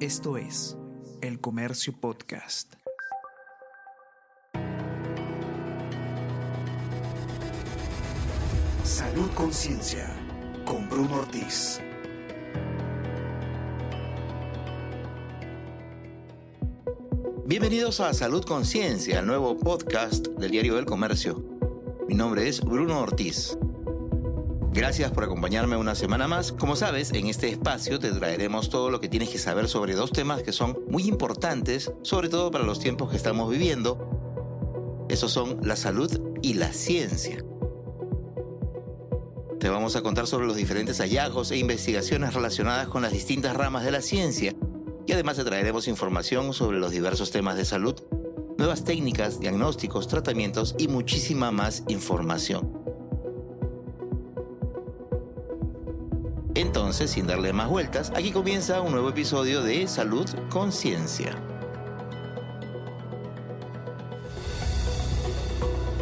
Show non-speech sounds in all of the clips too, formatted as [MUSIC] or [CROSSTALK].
Esto es El Comercio Podcast. Salud Conciencia con Bruno Ortiz. Bienvenidos a Salud Conciencia, el nuevo podcast del Diario del Comercio. Mi nombre es Bruno Ortiz. Gracias por acompañarme una semana más. Como sabes, en este espacio te traeremos todo lo que tienes que saber sobre dos temas que son muy importantes, sobre todo para los tiempos que estamos viviendo. Esos son la salud y la ciencia. Te vamos a contar sobre los diferentes hallazgos e investigaciones relacionadas con las distintas ramas de la ciencia y además te traeremos información sobre los diversos temas de salud, nuevas técnicas, diagnósticos, tratamientos y muchísima más información. Entonces, sin darle más vueltas, aquí comienza un nuevo episodio de Salud Conciencia.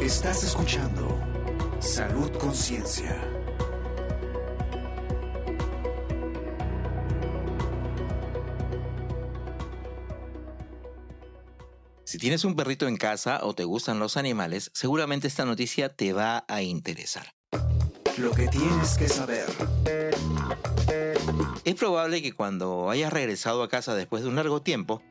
Estás escuchando Salud Conciencia. Si tienes un perrito en casa o te gustan los animales, seguramente esta noticia te va a interesar. Lo que tienes que saber. Es probable que cuando hayas regresado a casa después de un largo tiempo,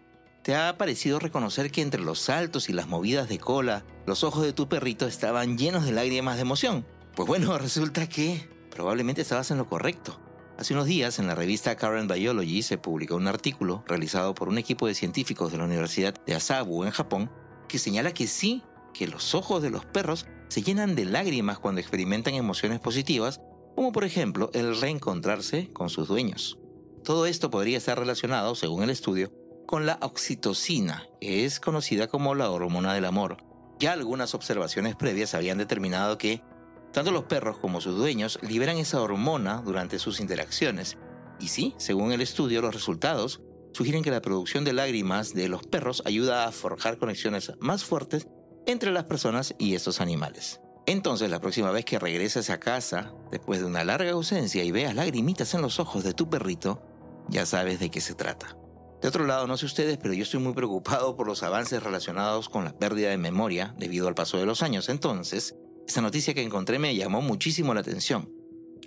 te ha parecido reconocer que entre los saltos y las movidas de cola, los ojos de tu perrito estaban llenos de lágrimas de emoción. Pues bueno, [LAUGHS] resulta que probablemente estabas en lo correcto. Hace unos días en la revista Current Biology se publicó un artículo realizado por un equipo de científicos de la Universidad de Asabu en Japón que señala que sí, que los ojos de los perros se llenan de lágrimas cuando experimentan emociones positivas, como por ejemplo el reencontrarse con sus dueños. Todo esto podría estar relacionado, según el estudio, con la oxitocina, que es conocida como la hormona del amor. Ya algunas observaciones previas habían determinado que tanto los perros como sus dueños liberan esa hormona durante sus interacciones. Y sí, según el estudio, los resultados sugieren que la producción de lágrimas de los perros ayuda a forjar conexiones más fuertes entre las personas y estos animales. Entonces, la próxima vez que regreses a casa, después de una larga ausencia y veas lagrimitas en los ojos de tu perrito, ya sabes de qué se trata. De otro lado, no sé ustedes, pero yo estoy muy preocupado por los avances relacionados con la pérdida de memoria debido al paso de los años. Entonces, esta noticia que encontré me llamó muchísimo la atención.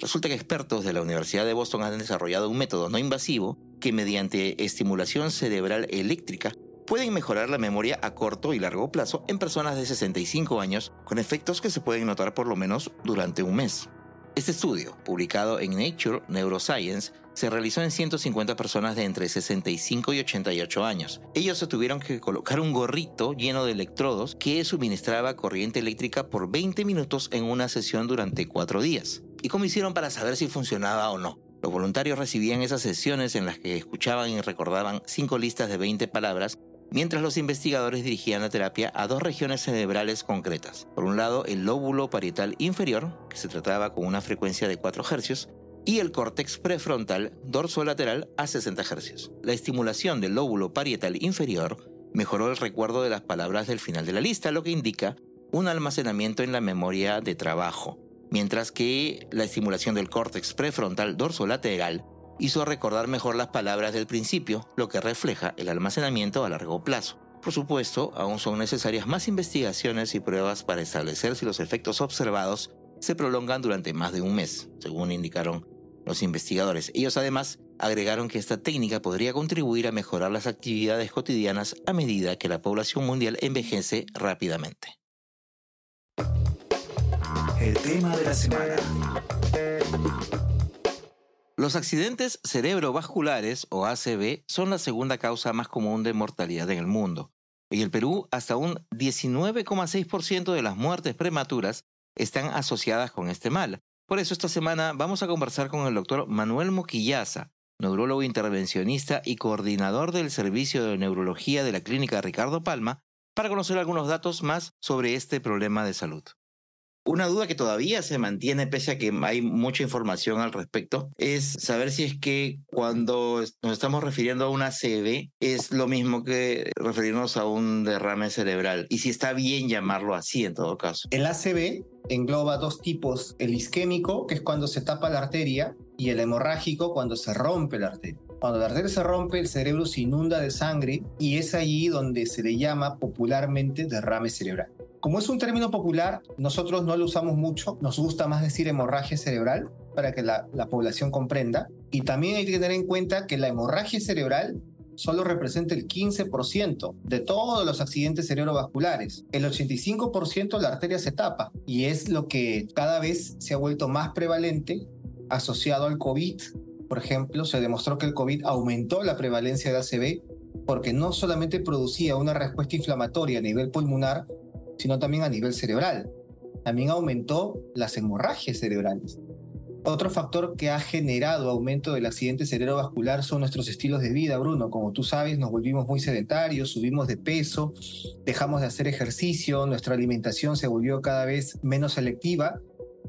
Resulta que expertos de la Universidad de Boston han desarrollado un método no invasivo que mediante estimulación cerebral eléctrica pueden mejorar la memoria a corto y largo plazo en personas de 65 años con efectos que se pueden notar por lo menos durante un mes. Este estudio, publicado en Nature Neuroscience, se realizó en 150 personas de entre 65 y 88 años. Ellos se tuvieron que colocar un gorrito lleno de electrodos que suministraba corriente eléctrica por 20 minutos en una sesión durante 4 días. ¿Y cómo hicieron para saber si funcionaba o no? Los voluntarios recibían esas sesiones en las que escuchaban y recordaban cinco listas de 20 palabras mientras los investigadores dirigían la terapia a dos regiones cerebrales concretas. Por un lado, el lóbulo parietal inferior, que se trataba con una frecuencia de 4 Hz, y el córtex prefrontal dorsolateral a 60 Hz. La estimulación del lóbulo parietal inferior mejoró el recuerdo de las palabras del final de la lista, lo que indica un almacenamiento en la memoria de trabajo, mientras que la estimulación del córtex prefrontal dorsolateral hizo recordar mejor las palabras del principio, lo que refleja el almacenamiento a largo plazo. Por supuesto, aún son necesarias más investigaciones y pruebas para establecer si los efectos observados se prolongan durante más de un mes, según indicaron los investigadores. Ellos además agregaron que esta técnica podría contribuir a mejorar las actividades cotidianas a medida que la población mundial envejece rápidamente. El tema de la semana. Los accidentes cerebrovasculares o ACV son la segunda causa más común de mortalidad en el mundo. En el Perú, hasta un 19,6% de las muertes prematuras están asociadas con este mal. Por eso esta semana vamos a conversar con el doctor Manuel Moquillaza, neurólogo intervencionista y coordinador del Servicio de Neurología de la Clínica Ricardo Palma, para conocer algunos datos más sobre este problema de salud. Una duda que todavía se mantiene pese a que hay mucha información al respecto es saber si es que cuando nos estamos refiriendo a una CV es lo mismo que referirnos a un derrame cerebral y si está bien llamarlo así en todo caso. El ACV engloba dos tipos, el isquémico, que es cuando se tapa la arteria, y el hemorrágico, cuando se rompe la arteria. Cuando la arteria se rompe, el cerebro se inunda de sangre y es allí donde se le llama popularmente derrame cerebral. Como es un término popular, nosotros no lo usamos mucho, nos gusta más decir hemorragia cerebral para que la, la población comprenda. Y también hay que tener en cuenta que la hemorragia cerebral solo representa el 15% de todos los accidentes cerebrovasculares. El 85% la arteria se tapa y es lo que cada vez se ha vuelto más prevalente asociado al COVID. Por ejemplo, se demostró que el COVID aumentó la prevalencia de ACV porque no solamente producía una respuesta inflamatoria a nivel pulmonar, sino también a nivel cerebral. También aumentó las hemorragias cerebrales. Otro factor que ha generado aumento del accidente cerebrovascular son nuestros estilos de vida, Bruno. Como tú sabes, nos volvimos muy sedentarios, subimos de peso, dejamos de hacer ejercicio, nuestra alimentación se volvió cada vez menos selectiva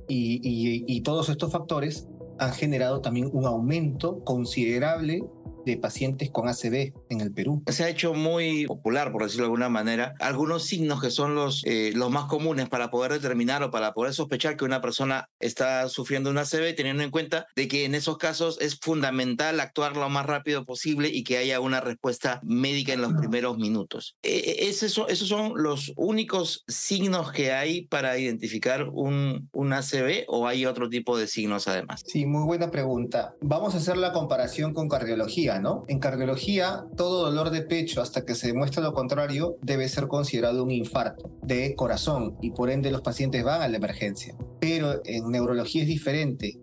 y, y todos estos factores han generado también un aumento considerable de pacientes con ACV en el Perú. Se ha hecho muy popular, por decirlo de alguna manera, algunos signos que son los, eh, los más comunes para poder determinar o para poder sospechar que una persona está sufriendo un ACV, teniendo en cuenta de que en esos casos es fundamental actuar lo más rápido posible y que haya una respuesta médica en los primeros minutos. Eh, ¿Esos son los únicos signos que hay para identificar un, un ACV o hay otro tipo de signos además? Sí, muy buena pregunta. Vamos a hacer la comparación con cardiología. En cardiología, todo dolor de pecho hasta que se demuestre lo contrario debe ser considerado un infarto de corazón y por ende los pacientes van a la emergencia. Pero en neurología es diferente.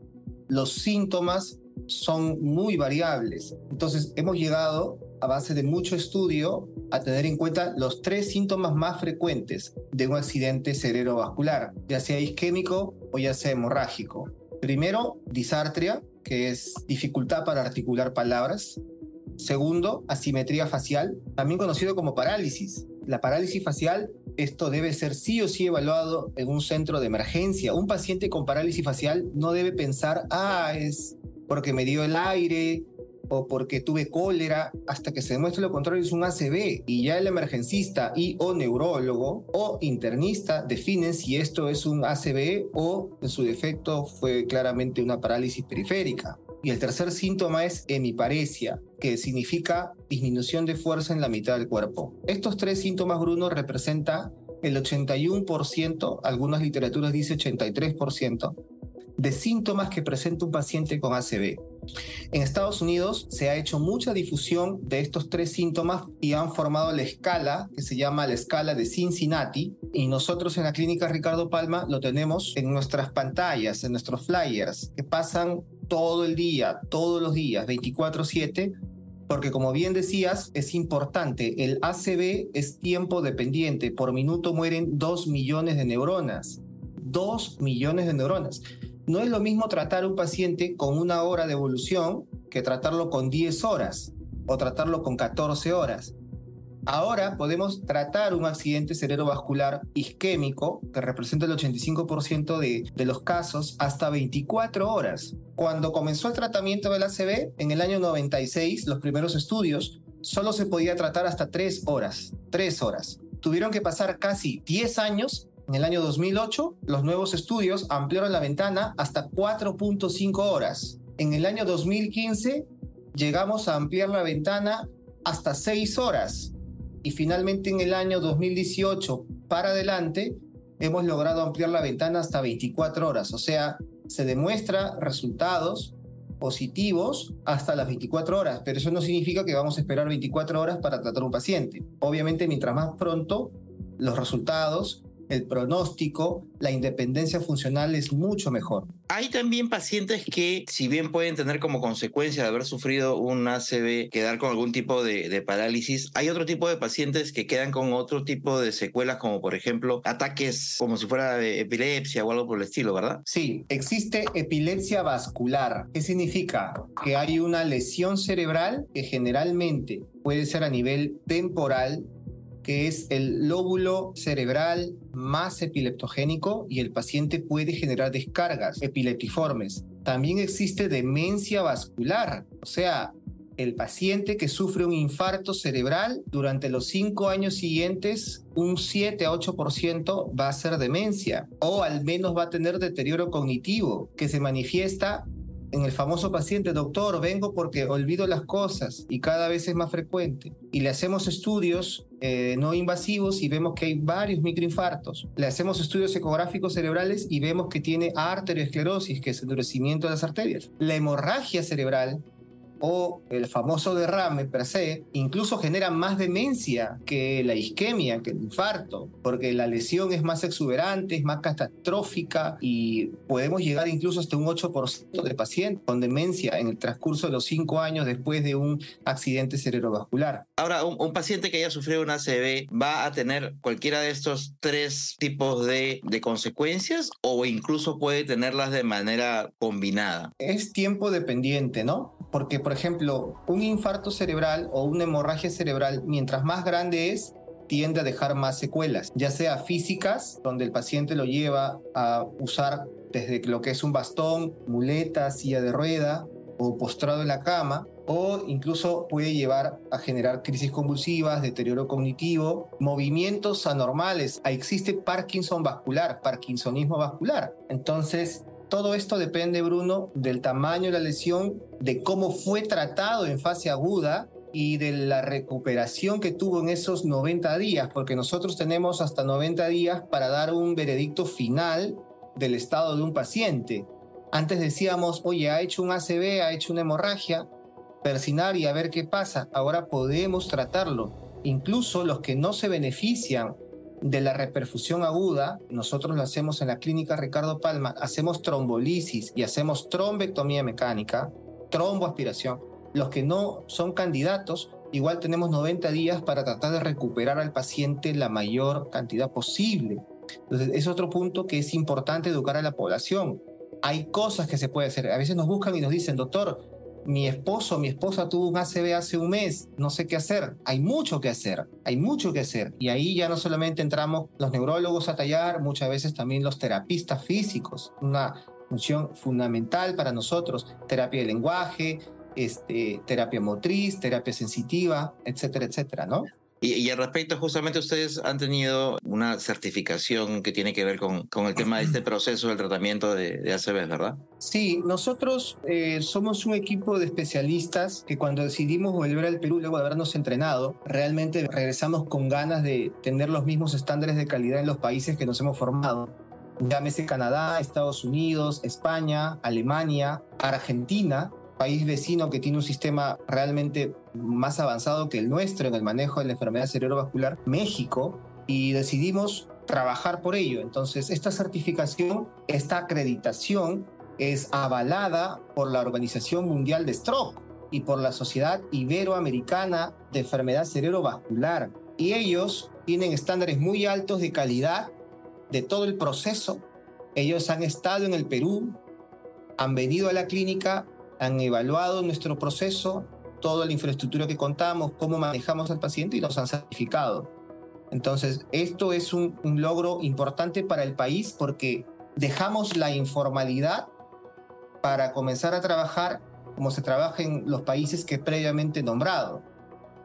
Los síntomas son muy variables. Entonces hemos llegado a base de mucho estudio a tener en cuenta los tres síntomas más frecuentes de un accidente cerebrovascular, ya sea isquémico o ya sea hemorrágico. Primero, disartria, que es dificultad para articular palabras. Segundo, asimetría facial, también conocido como parálisis. La parálisis facial, esto debe ser sí o sí evaluado en un centro de emergencia. Un paciente con parálisis facial no debe pensar, ah, es porque me dio el aire, porque tuve cólera, hasta que se demuestre lo contrario es un ACV y ya el emergencista y o neurólogo o internista definen si esto es un ACV o en su defecto fue claramente una parálisis periférica. Y el tercer síntoma es hemiparesia, que significa disminución de fuerza en la mitad del cuerpo. Estos tres síntomas, Bruno, representan el 81%, algunas literaturas dicen 83%, de síntomas que presenta un paciente con ACV. En Estados Unidos se ha hecho mucha difusión de estos tres síntomas y han formado la escala que se llama la escala de Cincinnati y nosotros en la clínica Ricardo Palma lo tenemos en nuestras pantallas, en nuestros flyers que pasan todo el día, todos los días, 24/7 porque como bien decías, es importante, el ACV es tiempo dependiente, por minuto mueren 2 millones de neuronas, 2 millones de neuronas. No es lo mismo tratar un paciente con una hora de evolución que tratarlo con 10 horas o tratarlo con 14 horas. Ahora podemos tratar un accidente cerebrovascular isquémico, que representa el 85% de, de, los casos, hasta 24 horas. Cuando comenzó el tratamiento del ACV, en el año 96, los primeros estudios, solo se podía tratar hasta 3 horas. 3 horas. Tuvieron que pasar casi 10 años en el año 2008, los nuevos estudios ampliaron la ventana hasta 4.5 horas. En el año 2015, llegamos a ampliar la ventana hasta 6 horas. Y finalmente en el año 2018 para adelante, hemos logrado ampliar la ventana hasta 24 horas. O sea, se demuestra resultados positivos hasta las 24 horas, pero eso no significa que vamos a esperar 24 horas para tratar un paciente. Obviamente, mientras más pronto los resultados el pronóstico, la independencia funcional es mucho mejor. Hay también pacientes que, si bien pueden tener como consecuencia de haber sufrido un ACV, quedar con algún tipo de, parálisis, hay otro tipo de pacientes que quedan con otro tipo de secuelas, como por ejemplo ataques como si fuera epilepsia o algo por el estilo, ¿verdad? Sí, existe epilepsia vascular. ¿Qué significa? Que hay una lesión cerebral que generalmente puede ser a nivel temporal que es el lóbulo cerebral más epileptogénico y el paciente puede generar descargas epileptiformes. También existe demencia vascular, o sea, el paciente que sufre un infarto cerebral durante los cinco años siguientes, un 7 a 8% va a ser demencia o al menos va a tener deterioro cognitivo que se manifiesta en el famoso paciente, doctor, vengo porque olvido las cosas y cada vez es más frecuente. Y le hacemos estudios eh, no invasivos y vemos que hay varios microinfartos. Le hacemos estudios ecográficos cerebrales y vemos que tiene arteriosclerosis, que es endurecimiento de las arterias. La hemorragia cerebral o el famoso derrame per se, incluso genera más demencia que la isquemia, que el infarto, porque la lesión es más exuberante, es más catastrófica y podemos llegar incluso hasta un 8% de pacientes con demencia en el transcurso de los 5 años después de un accidente cerebrovascular. Ahora, un, paciente que haya sufrido una ACV va a tener cualquiera de estos tres tipos de, de consecuencias o incluso puede tenerlas de manera combinada. Es tiempo dependiente, ¿no? Porque por ejemplo, un infarto cerebral o una hemorragia cerebral, mientras más grande es, tiende a dejar más secuelas, ya sea físicas, donde el paciente lo lleva a usar desde lo que es un bastón, muleta, silla de rueda o postrado en la cama, o incluso puede llevar a generar crisis convulsivas, deterioro cognitivo, movimientos anormales. Existe Parkinson vascular, Parkinsonismo vascular. Entonces, todo esto depende, Bruno, del tamaño de la lesión, de cómo fue tratado en fase aguda y de la recuperación que tuvo en esos 90 días, porque nosotros tenemos hasta 90 días para dar un veredicto final del estado de un paciente. Antes decíamos, oye, ha hecho un ACV, ha hecho una hemorragia, persinar y a ver qué pasa. Ahora podemos tratarlo. Incluso los que no se benefician de la reperfusión aguda, nosotros lo hacemos en la clínica Ricardo Palma, hacemos trombolisis y hacemos trombectomía mecánica, tromboaspiración. Los que no son candidatos, igual tenemos 90 días para tratar de recuperar al paciente la mayor cantidad posible. Entonces, es otro punto que es importante educar a la población. Hay cosas que se puede hacer. A veces nos buscan y nos dicen, doctor, mi esposo, mi esposa tuvo un ACV hace un mes, no sé qué hacer. Hay mucho que hacer, hay mucho que hacer. Y ahí ya no solamente entramos los neurólogos a tallar, muchas veces también los terapistas físicos, una función fundamental para nosotros, terapia de lenguaje, este, terapia motriz, terapia sensitiva, etcétera, etcétera, ¿no? Y, al respecto, justamente ustedes han tenido una certificación que tiene que ver con, con el tema de este proceso del tratamiento de, de ACV, ¿verdad? Sí, nosotros eh, somos un equipo de especialistas que cuando decidimos volver al Perú, luego de habernos entrenado, realmente regresamos con ganas de tener los mismos estándares de calidad en los países que nos hemos formado. Llámese Canadá, Estados Unidos, España, Alemania, Argentina, país vecino que tiene un sistema realmente más avanzado que el nuestro en el manejo de la enfermedad cerebrovascular, México, y decidimos trabajar por ello. Entonces, esta certificación, esta acreditación es avalada por la Organización Mundial de Stroke y por la Sociedad Iberoamericana de Enfermedad Cerebrovascular. Y ellos tienen estándares muy altos de calidad de todo el proceso. Ellos han estado en el Perú, han venido a la clínica han evaluado nuestro proceso, toda la infraestructura que contamos, cómo manejamos al paciente y nos han certificado. Entonces, esto es un, logro importante para el país porque dejamos la informalidad para comenzar a trabajar como se trabaja en los países que previamente nombrado.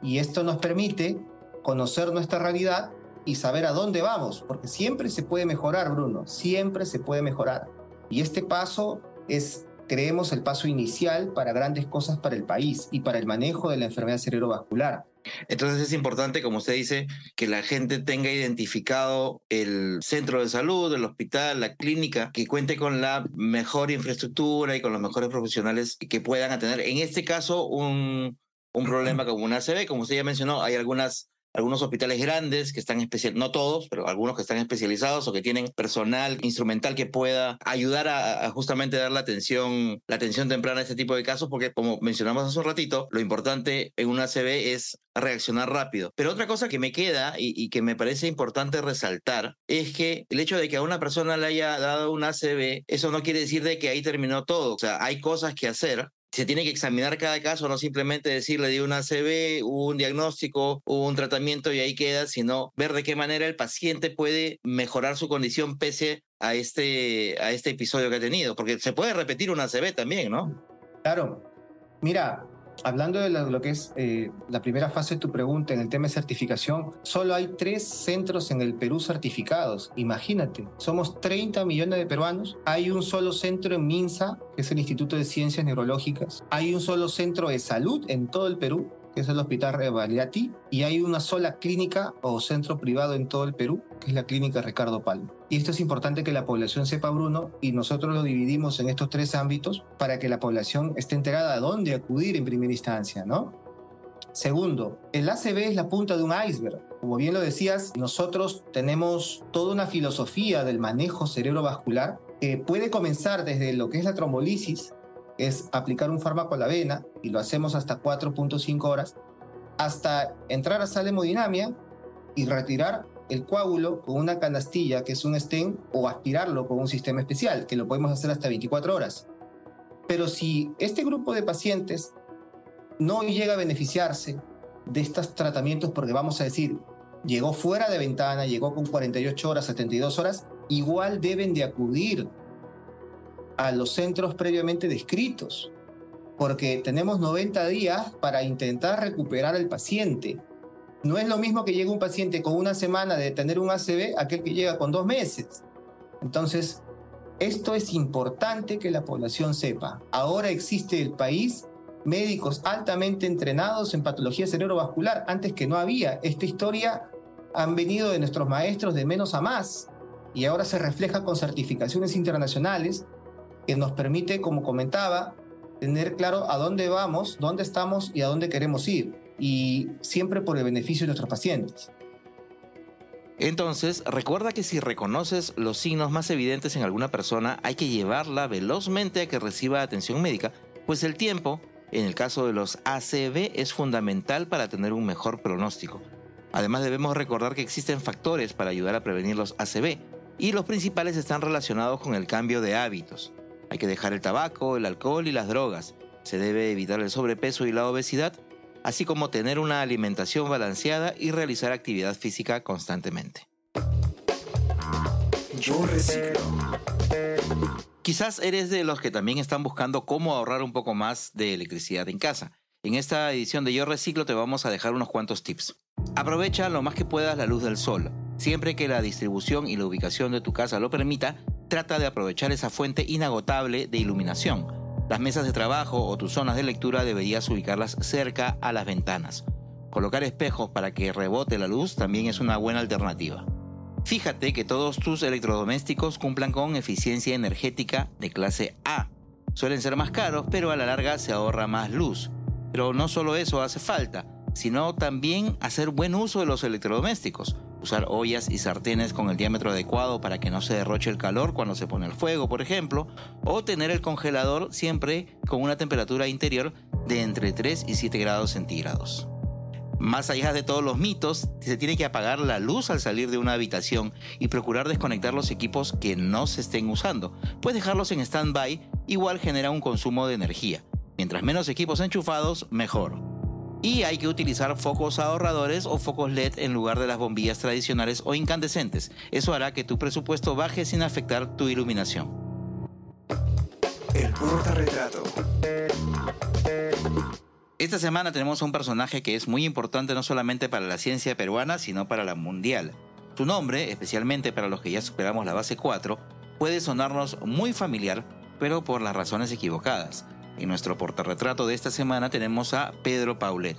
Y esto nos permite conocer nuestra realidad y saber a dónde vamos, porque siempre se puede mejorar, Bruno, siempre se puede mejorar. Y este paso es creemos el paso inicial para grandes cosas para el país y para el manejo de la enfermedad cerebrovascular. Entonces es importante, como usted dice, que la gente tenga identificado el centro de salud, el hospital, la clínica, que cuente con la mejor infraestructura y con los mejores profesionales que puedan atender. En este caso, un, un problema como una ACV, como usted ya mencionó, hay algunas algunos hospitales grandes que están especial, no todos, pero algunos que están especializados o que tienen personal instrumental que pueda ayudar a, justamente dar la atención, la atención temprana a este tipo de casos, porque como mencionamos hace un ratito, lo importante en una ACV es reaccionar rápido. Pero otra cosa que me queda y, y, que me parece importante resaltar es que el hecho de que a una persona le haya dado una ACV, eso no quiere decir de que ahí terminó todo. O sea, hay cosas que hacer se tiene que examinar cada caso, no simplemente decirle de una CB, un diagnóstico, un tratamiento y ahí queda, sino ver de qué manera el paciente puede mejorar su condición pese a este, a este episodio que ha tenido, porque se puede repetir una CB también, ¿no? Claro. Mira, hablando de lo, que es eh, la primera fase de tu pregunta en el tema de certificación, solo hay tres centros en el Perú certificados. Imagínate, somos 30 millones de peruanos. Hay un solo centro en MINSA, que es el Instituto de Ciencias Neurológicas. Hay un solo centro de salud en todo el Perú que es el Hospital Revaliati, y hay una sola clínica o centro privado en todo el Perú, que es la clínica Ricardo Palma. Y esto es importante que la población sepa, Bruno, y nosotros lo dividimos en estos tres ámbitos para que la población esté enterada a dónde acudir en primera instancia, ¿no? Segundo, el ACV es la punta de un iceberg. Como bien lo decías, nosotros tenemos toda una filosofía del manejo cerebrovascular que puede comenzar desde lo que es la trombolisis, es aplicar un fármaco a la vena, y lo hacemos hasta 4.5 horas, hasta entrar a sala hemodinamia y retirar el coágulo con una canastilla, que es un stent, o aspirarlo con un sistema especial, que lo podemos hacer hasta 24 horas. Pero si este grupo de pacientes no llega a beneficiarse de estos tratamientos, porque vamos a decir, llegó fuera de ventana, llegó con 48 horas, 72 horas, igual deben de acudir a los centros previamente descritos, porque tenemos 90 días para intentar recuperar al paciente. No es lo mismo que llegue un paciente con una semana de tener un ACV aquel que llega con dos meses. Entonces, esto es importante que la población sepa. Ahora existe el país médicos altamente entrenados en patología cerebrovascular. Antes que no había. Esta historia han venido de nuestros maestros de menos a más y ahora se refleja con certificaciones internacionales que nos permite, como comentaba, tener claro a dónde vamos, dónde estamos y a dónde queremos ir, y siempre por el beneficio de nuestros pacientes. Entonces, recuerda que si reconoces los signos más evidentes en alguna persona, hay que llevarla velozmente a que reciba atención médica, pues el tiempo, en el caso de los ACV, es fundamental para tener un mejor pronóstico. Además, debemos recordar que existen factores para ayudar a prevenir los ACV, y los principales están relacionados con el cambio de hábitos. Hay que dejar el tabaco, el alcohol y las drogas. Se debe evitar el sobrepeso y la obesidad, así como tener una alimentación balanceada y realizar actividad física constantemente. Yo reciclo. Quizás eres de los que también están buscando cómo ahorrar un poco más de electricidad en casa. En esta edición de Yo Reciclo te vamos a dejar unos cuantos tips. Aprovecha lo más que puedas la luz del sol. Siempre que la distribución y la ubicación de tu casa lo permita, trata de aprovechar esa fuente inagotable de iluminación. Las mesas de trabajo o tus zonas de lectura deberías ubicarlas cerca a las ventanas. Colocar espejos para que rebote la luz también es una buena alternativa. Fíjate que todos tus electrodomésticos cumplan con eficiencia energética de clase A. Suelen ser más caros, pero a la larga se ahorra más luz. Pero no solo eso hace falta, sino también hacer buen uso de los electrodomésticos usar ollas y sartenes con el diámetro adecuado para que no se derroche el calor cuando se pone el fuego, por ejemplo, o tener el congelador siempre con una temperatura interior de entre 3 y 7 grados centígrados. Más allá de todos los mitos, se tiene que apagar la luz al salir de una habitación y procurar desconectar los equipos que no se estén usando, pues dejarlos en stand-by igual genera un consumo de energía. Mientras menos equipos enchufados, mejor. Y hay que utilizar focos ahorradores o focos LED en lugar de las bombillas tradicionales o incandescentes. Eso hará que tu presupuesto baje sin afectar tu iluminación. El retrato. Esta semana tenemos un personaje que es muy importante no solamente para la ciencia peruana, sino para la mundial. Su nombre, especialmente para los que ya superamos la base 4, puede sonarnos muy familiar, pero por las razones equivocadas. En nuestro portarretrato de esta semana tenemos a Pedro Paulet.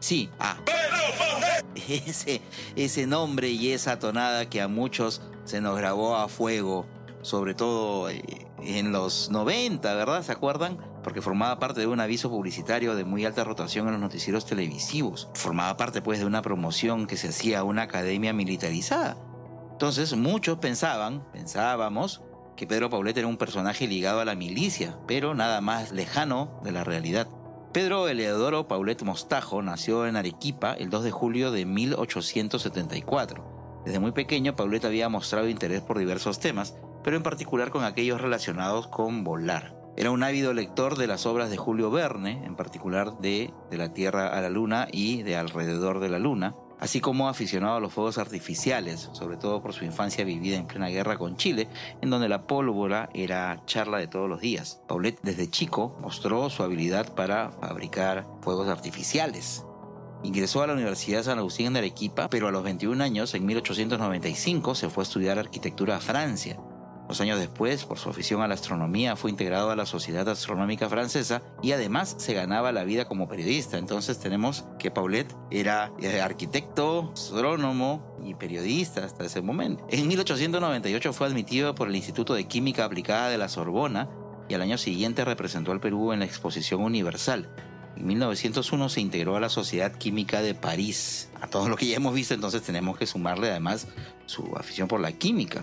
Sí, a Pedro Paulet. Ese, ese nombre y esa tonada que a muchos se nos grabó a fuego, sobre todo eh, en los 90, ¿verdad? ¿Se acuerdan? Porque formaba parte de un aviso publicitario de muy alta rotación en los noticieros televisivos. Formaba parte pues de una promoción que se hacía a una academia militarizada. Entonces muchos pensaban, pensábamos, que Pedro Paulet era un personaje ligado a la milicia, pero nada más lejano de la realidad. Pedro Eleodoro Paulet Mostajo nació en Arequipa el 2 de julio de 1874. Desde muy pequeño, Paulet había mostrado interés por diversos temas, pero en particular con aquellos relacionados con volar. Era un ávido lector de las obras de Julio Verne, en particular de De la Tierra a la Luna y de Alrededor de la Luna. Así como aficionado a los fuegos artificiales, sobre todo por su infancia vivida en plena guerra con Chile, en donde la pólvora era charla de todos los días. Paulette desde chico mostró su habilidad para fabricar fuegos artificiales. Ingresó a la Universidad de San Agustín en Arequipa, pero a los 21 años, en 1895, se fue a estudiar arquitectura a Francia. Dos años después, por su afición a la astronomía, fue integrado a la Sociedad Astronómica Francesa y además se ganaba la vida como periodista. Entonces tenemos que Paulette era eh, arquitecto, astrónomo y periodista hasta ese momento. En 1898 fue admitido por el Instituto de Química Aplicada de la Sorbona y al año siguiente representó al Perú en la Exposición Universal. En 1901 se integró a la Sociedad Química de París. A todo lo que ya hemos visto, entonces tenemos que sumarle además su afición por la química.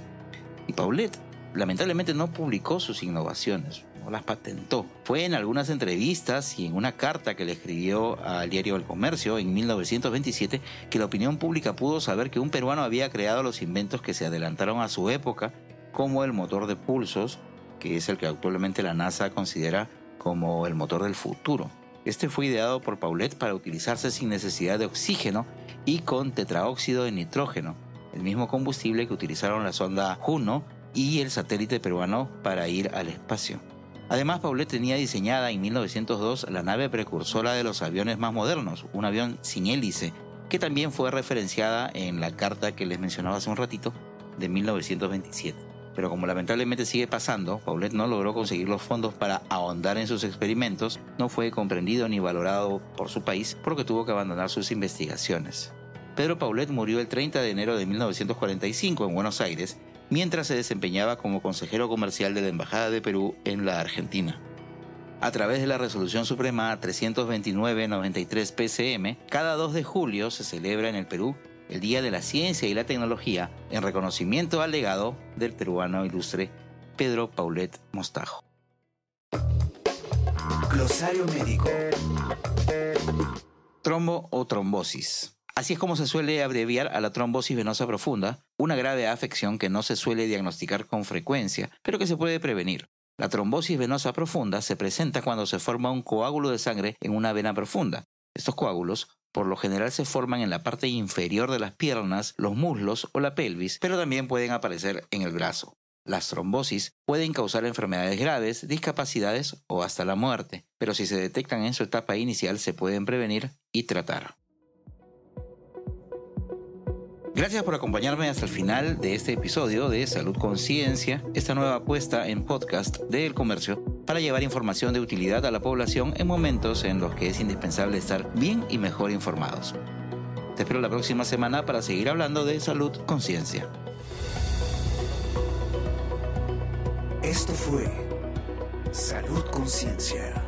Y Paulette lamentablemente no publicó sus innovaciones, no las patentó. Fue en algunas entrevistas y en una carta que le escribió al diario El Comercio en 1927 que la opinión pública pudo saber que un peruano había creado los inventos que se adelantaron a su época, como el motor de pulsos, que es el que actualmente la NASA considera como el motor del futuro. Este fue ideado por Paulette para utilizarse sin necesidad de oxígeno y con tetraóxido de nitrógeno, el mismo combustible que utilizaron la sonda Juno y el satélite peruano para ir al espacio. Además, Paulette tenía diseñada en 1902 la nave precursora de los aviones más modernos, un avión sin hélice, que también fue referenciada en la carta que les mencionaba hace un ratito de 1927. Pero como lamentablemente sigue pasando, Paulette no logró conseguir los fondos para ahondar en sus experimentos, no fue comprendido ni valorado por su país porque tuvo que abandonar sus investigaciones. Pedro Paulette murió el 30 de enero de 1945 en Buenos Aires mientras se desempeñaba como consejero comercial de la Embajada de Perú en la Argentina. A través de la Resolución Suprema 329-93 PCM, cada 2 de julio se celebra en el Perú el Día de la Ciencia y la Tecnología en reconocimiento al legado del peruano ilustre Pedro Paulet Mostajo. Glosario médico. Trombo o trombosis. Así es como se suele abreviar a la trombosis venosa profunda, una grave afección que no se suele diagnosticar con frecuencia, pero que se puede prevenir. La trombosis venosa profunda se presenta cuando se forma un coágulo de sangre en una vena profunda. Estos coágulos por lo general se forman en la parte inferior de las piernas, los muslos o la pelvis, pero también pueden aparecer en el brazo. Las trombosis pueden causar enfermedades graves, discapacidades o hasta la muerte, pero si se detectan en su etapa inicial se pueden prevenir y tratar. Gracias por acompañarme hasta el final de este episodio de Salud Conciencia, esta nueva apuesta en podcast del comercio para llevar información de utilidad a la población en momentos en los que es indispensable estar bien y mejor informados. Te espero la próxima semana para seguir hablando de salud conciencia. Esto fue Salud Conciencia.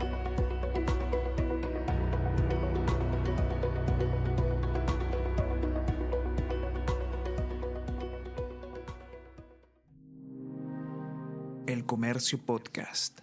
Comercio Podcast.